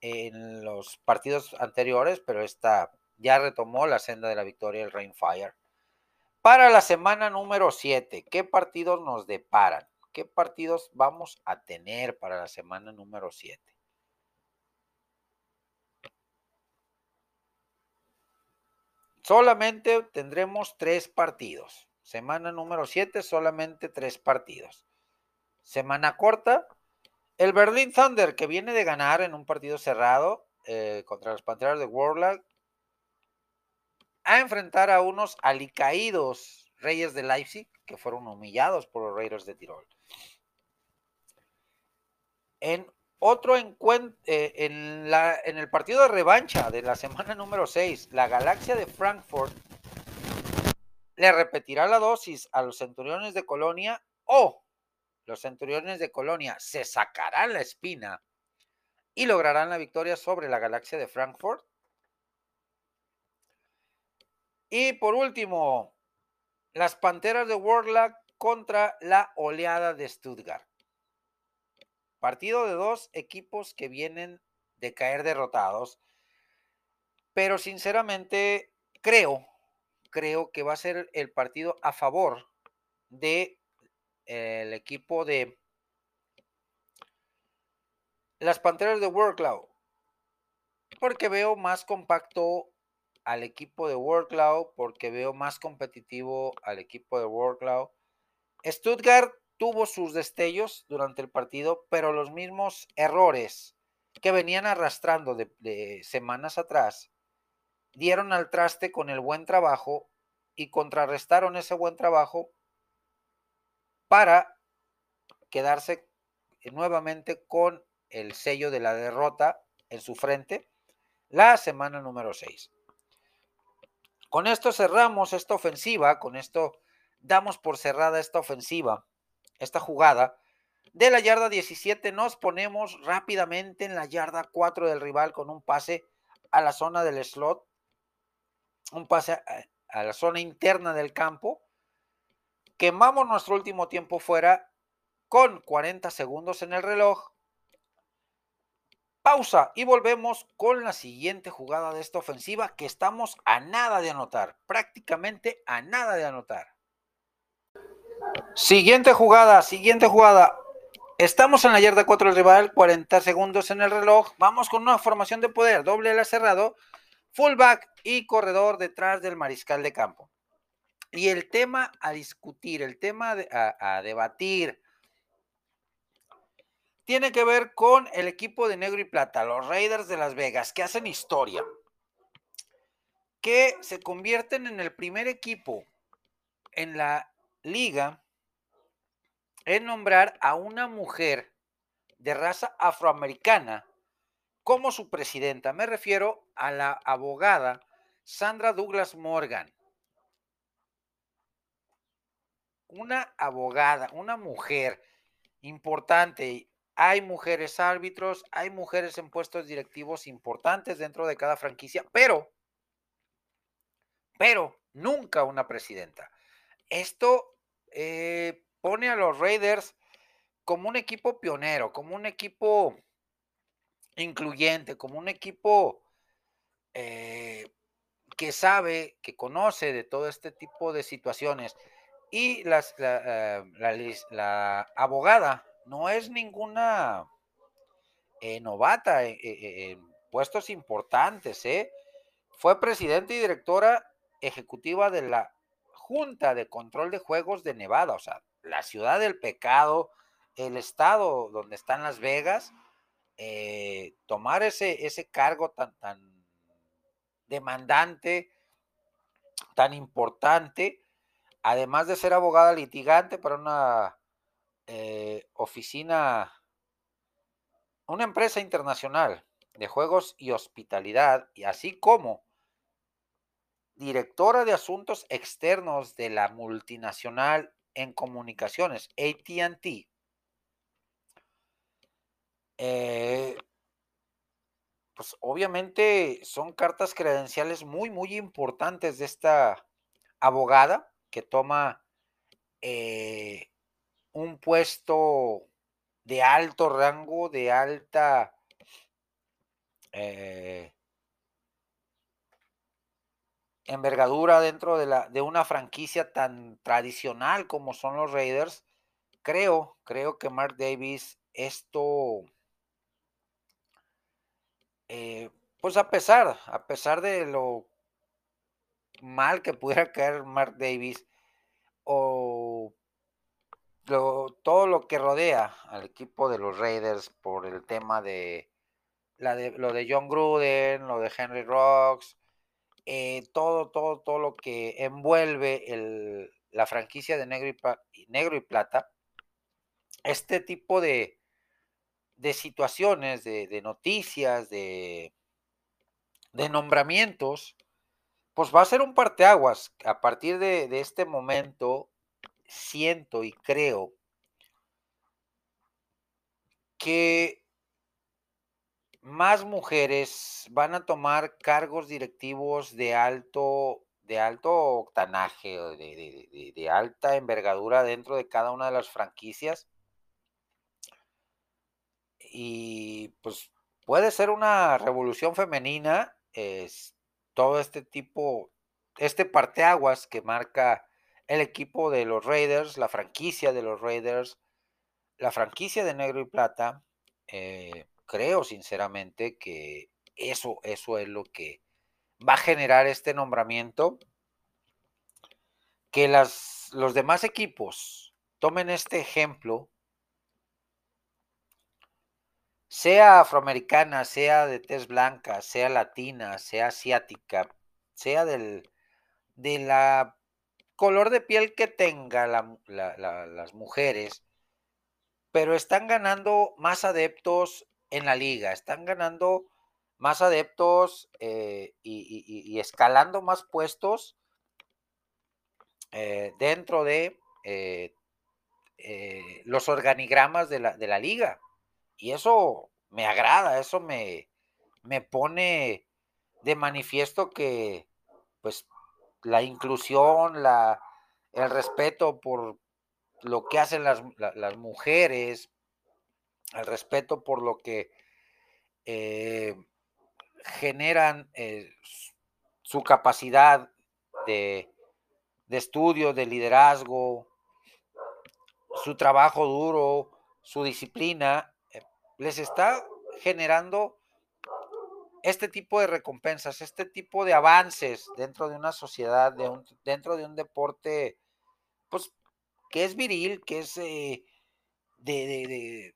en los partidos anteriores, pero esta ya retomó la senda de la victoria el Rainfire. Para la semana número 7, ¿qué partidos nos deparan? ¿Qué partidos vamos a tener para la semana número 7? Solamente tendremos tres partidos. Semana número 7, solamente tres partidos. Semana corta, el Berlin Thunder, que viene de ganar en un partido cerrado eh, contra los Panteras de Warlock, a enfrentar a unos alicaídos Reyes de Leipzig que fueron humillados por los Raiders de Tirol. En otro encuentro, eh, en, en el partido de revancha de la semana número 6, la Galaxia de Frankfurt le repetirá la dosis a los Centuriones de Colonia o los Centuriones de Colonia se sacarán la espina y lograrán la victoria sobre la Galaxia de Frankfurt y por último, las Panteras de Warlock contra la oleada de Stuttgart. Partido de dos equipos que vienen de caer derrotados, pero sinceramente creo, creo que va a ser el partido a favor de eh, equipo de las Panteras de Warlock, porque veo más compacto al equipo de Workload porque veo más competitivo al equipo de Workload. Stuttgart tuvo sus destellos durante el partido, pero los mismos errores que venían arrastrando de, semanas atrás dieron al traste con el buen trabajo y contrarrestaron ese buen trabajo para quedarse nuevamente con el sello de la derrota en su frente la semana número 6. Con esto cerramos esta ofensiva, con esto damos por cerrada esta ofensiva, esta jugada. De la yarda 17 nos ponemos rápidamente en la yarda 4 del rival con un pase a la zona del slot, un pase a, la zona interna del campo. Quemamos nuestro último tiempo fuera con 40 segundos en el reloj Pausa y volvemos con la siguiente jugada de esta ofensiva que estamos a nada de anotar, prácticamente a nada de anotar. Siguiente jugada, siguiente jugada. Estamos en la yarda 4 del rival, 40 segundos en el reloj. Vamos con una formación de poder, doble ala cerrado, fullback y corredor detrás del mariscal de campo. Y el tema a discutir, el tema a, a debatir, tiene que ver con el equipo de negro y plata, los Raiders de Las Vegas, que hacen historia, que se convierten en el primer equipo en la liga en nombrar a una mujer de raza afroamericana como su presidenta. Me refiero a la abogada Sandra Douglas Morgan. Una abogada, una mujer importante hay mujeres árbitros, hay mujeres en puestos directivos importantes dentro de cada franquicia, pero, pero nunca una presidenta. esto eh, pone a los Raiders como un equipo pionero, como un equipo incluyente, como un equipo eh, que sabe, que conoce de todo este tipo de situaciones. Y las, la, la, abogada no es ninguna novata en puestos importantes, ¿eh? Fue presidenta y directora ejecutiva de la Junta de Control de Juegos de Nevada, o sea, la ciudad del pecado, el estado donde están Las Vegas, eh, tomar ese, ese cargo tan, tan demandante, tan importante, además de ser abogada litigante para una eh, oficina, una empresa internacional de juegos y hospitalidad, y así como directora de asuntos externos de la multinacional en comunicaciones ATT, eh, pues obviamente son cartas credenciales muy, muy importantes de esta abogada que toma eh, un puesto de alto rango, de alta eh, envergadura dentro de, la, de una franquicia tan tradicional como son los Raiders, creo, creo que Mark Davis esto, eh, pues a pesar, a pesar de lo mal que pudiera caer Mark Davis o todo lo que rodea al equipo de los Raiders por el tema de, la de lo de John Gruden, lo de Henry Rocks, eh, todo, todo, todo lo que envuelve el, la franquicia de negro y, negro y plata, este tipo de, de situaciones, de, noticias, de, de, nombramientos, pues va a ser un parteaguas. A partir de, de este momento, siento y creo que más mujeres van a tomar cargos directivos de alto, de alto octanaje, de, de, alta envergadura dentro de cada una de las franquicias. Y pues puede ser una revolución femenina, es todo este tipo, este parteaguas que marca el equipo de los Raiders, la franquicia de los Raiders, la franquicia de negro y plata. Eh, creo sinceramente que eso, eso es lo que va a generar este nombramiento. Que las, los demás equipos tomen este ejemplo, sea afroamericana, sea de tez blanca, sea latina, sea asiática, sea del de la color de piel que tenga las mujeres, pero están ganando más adeptos en la liga, están ganando más adeptos eh, y, escalando más puestos eh, dentro de eh, los organigramas de la, de la, liga. Y eso me agrada, eso me, me pone de manifiesto que pues la inclusión, la, el respeto por lo que hacen las, las mujeres, el respeto por lo que eh, generan eh, su capacidad de, estudio, de liderazgo, su trabajo duro, su disciplina, eh, les está generando este tipo de recompensas, este tipo de avances dentro de una sociedad, de dentro de un deporte, pues, que es viril, que es de,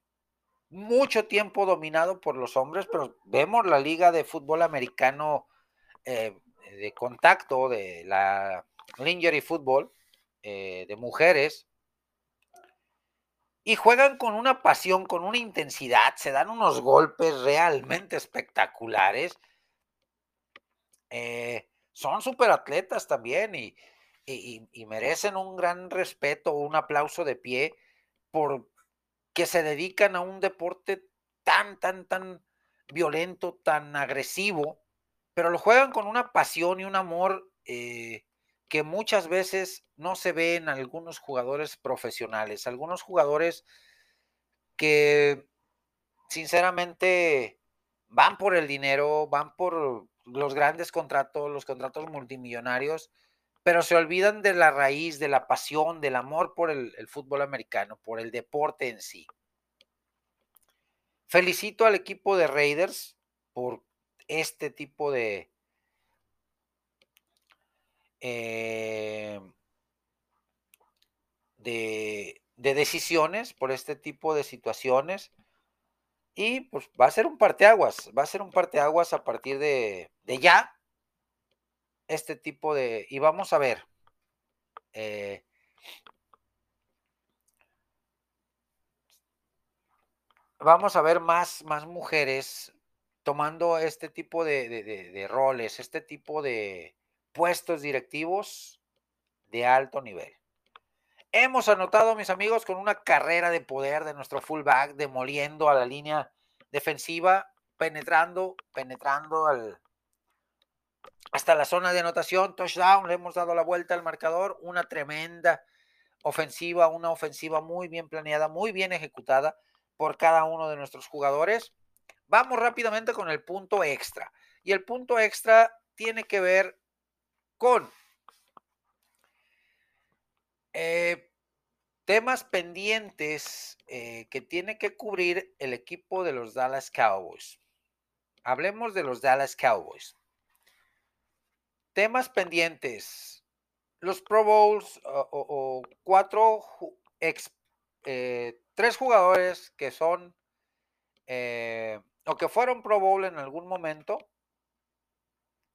mucho tiempo dominado por los hombres, pero vemos la liga de fútbol americano eh, de contacto, de la lingerie fútbol, eh, de mujeres, y juegan con una pasión, con una intensidad, se dan unos golpes realmente espectaculares. Eh, son superatletas también y, y merecen un gran respeto, un aplauso de pie por, que se dedican a un deporte tan, tan, tan violento, tan agresivo, pero lo juegan con una pasión y un amor eh, que muchas veces no se ve en algunos jugadores profesionales, algunos jugadores que sinceramente van por el dinero, van por los grandes contratos, los contratos multimillonarios, pero se olvidan de la raíz, de la pasión, del amor por el, fútbol americano, por el deporte en sí. Felicito al equipo de Raiders por este tipo de, eh, de, decisiones, por este tipo de situaciones. Y pues va a ser un parteaguas, va a ser un parteaguas a partir de, de ya. Este tipo de. Y vamos a ver. Eh, vamos a ver más, más mujeres tomando este tipo de, roles, este tipo de puestos directivos de alto nivel. Hemos anotado, mis amigos, con una carrera de poder de nuestro fullback, demoliendo a la línea defensiva, penetrando, penetrando al, hasta la zona de anotación, touchdown, le hemos dado la vuelta al marcador, una tremenda ofensiva, una ofensiva muy bien planeada, muy bien ejecutada por cada uno de nuestros jugadores. Vamos rápidamente con el punto extra. Y el punto extra tiene que ver con eh, temas pendientes eh, que tiene que cubrir el equipo de los Dallas Cowboys. Hablemos de los Dallas Cowboys. Temas pendientes. Los Pro Bowls o, cuatro, eh, tres jugadores que son o que fueron Pro Bowl en algún momento,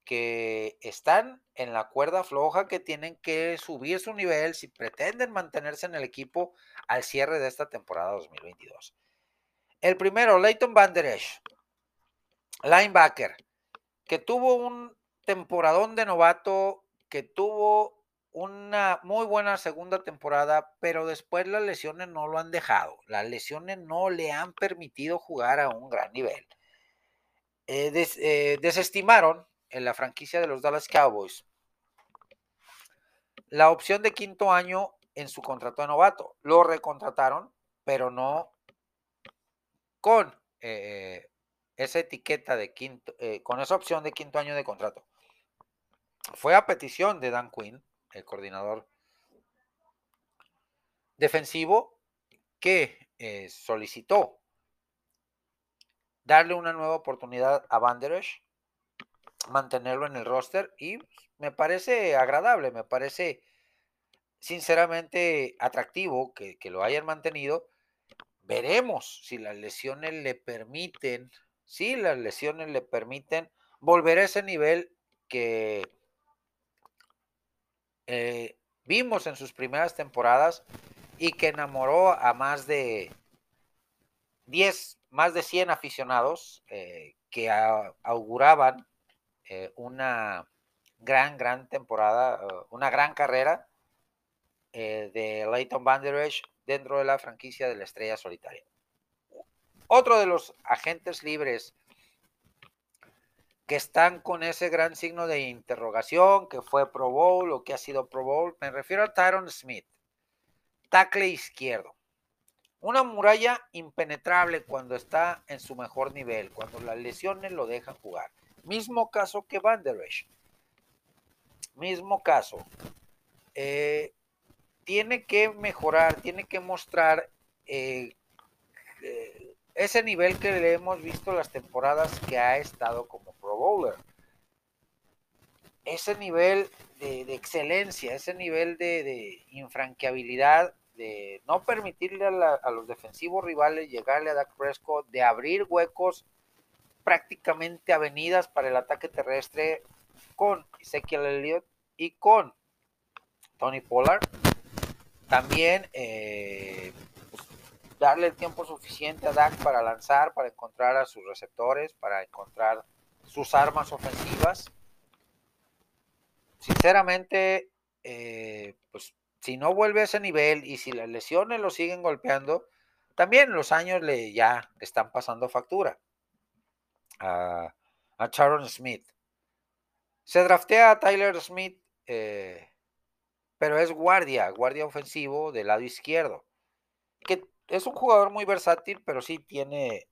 que están en la cuerda floja, que tienen que subir su nivel si pretenden mantenerse en el equipo al cierre de esta temporada 2022. El primero, Leighton Van Esch, linebacker, que tuvo un temporadón de novato, que tuvo una muy buena segunda temporada, pero después las lesiones no lo han dejado. Las lesiones no le han permitido jugar a un gran nivel. Eh, eh, desestimaron en la franquicia de los Dallas Cowboys la opción de quinto año en su contrato de novato. Lo recontrataron, pero no con eh, esa etiqueta de quinto, con esa opción de quinto año de contrato. Fue a petición de Dan Quinn el coordinador defensivo, que eh, solicitó darle una nueva oportunidad a Van mantenerlo en el roster y me parece agradable, me parece sinceramente atractivo que, lo hayan mantenido. Veremos si las lesiones le permiten, si las lesiones le permiten volver a ese nivel que eh, vimos en sus primeras temporadas y que enamoró a más de 10, más de 100 aficionados eh, que auguraban eh, una gran, gran temporada, una gran carrera de Leighton Van dentro de la franquicia de la Estrella Solitaria. Otro de los agentes libres que están con ese gran signo de interrogación, que fue Pro Bowl o que ha sido Pro Bowl. Me refiero a Tyron Smith, tackle izquierdo. Una muralla impenetrable cuando está en su mejor nivel, cuando las lesiones lo dejan jugar. Mismo caso que Van Der Esch. Mismo caso. Eh, tiene que mejorar, tiene que mostrar eh, eh, ese nivel que le hemos visto las temporadas que ha estado como Pro Bowler. Ese nivel de, excelencia, ese nivel de, infranqueabilidad, de no permitirle a, los defensivos rivales llegarle a Dak Prescott, de abrir huecos prácticamente avenidas para el ataque terrestre con Ezekiel Elliott y con Tony Pollard. También eh, darle el tiempo suficiente a Dak para lanzar, para encontrar a sus receptores, para encontrar sus armas ofensivas. Sinceramente, eh, pues si no vuelve a ese nivel y si las lesiones lo siguen golpeando, también los años le ya están pasando factura a, a Sharon Smith. Se draftea a Tyler Smith eh, pero es guardia, guardia ofensivo del lado izquierdo, que es un jugador muy versátil, pero sí tiene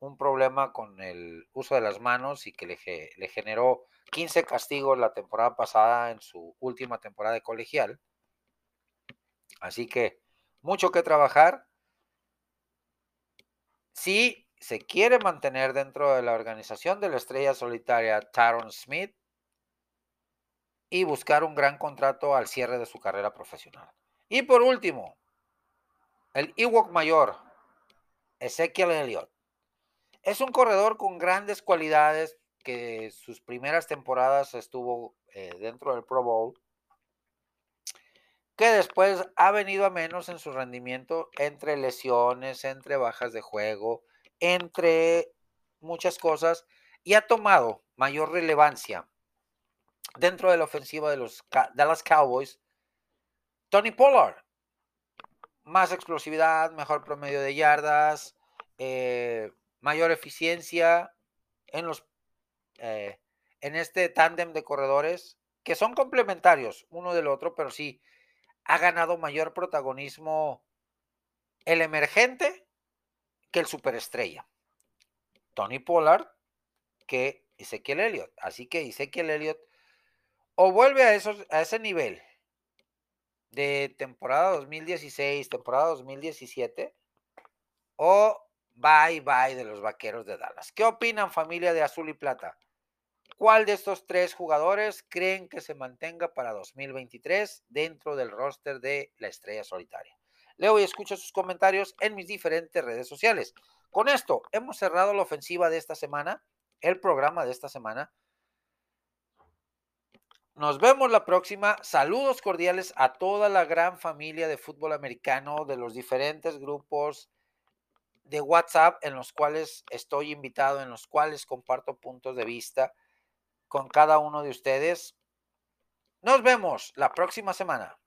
un problema con el uso de las manos y que le, le generó 15 castigos la temporada pasada en su última temporada de colegial. Así que mucho que trabajar. Si se quiere mantener dentro de la organización de la estrella solitaria Taron Smith y buscar un gran contrato al cierre de su carrera profesional. Y por último, el Ewok mayor, Ezekiel Elliott. Es un corredor con grandes cualidades que sus primeras temporadas estuvo eh, dentro del Pro Bowl, que después ha venido a menos en su rendimiento entre lesiones, entre bajas de juego, entre muchas cosas, y ha tomado mayor relevancia dentro de la ofensiva de los Dallas Cowboys. Tony Pollard, más explosividad, mejor promedio de yardas, eh, mayor eficiencia en, los, eh, en este tándem de corredores que son complementarios uno del otro, pero sí ha ganado mayor protagonismo el emergente que el superestrella. Tony Pollard que Ezequiel Elliott. Así que Ezequiel Elliott o vuelve a, esos, a ese nivel de temporada 2016, temporada 2017, o Bye bye de los vaqueros de Dallas. ¿Qué opinan familia de Azul y Plata? ¿Cuál de estos tres jugadores creen que se mantenga para 2023 dentro del roster de la estrella solitaria? Leo y escucho sus comentarios en mis diferentes redes sociales. Con esto hemos cerrado la ofensiva de esta semana, el programa de esta semana. Nos vemos la próxima. Saludos cordiales a toda la gran familia de fútbol americano de los diferentes grupos de WhatsApp en los cuales estoy invitado, en los cuales comparto puntos de vista con cada uno de ustedes. Nos vemos la próxima semana.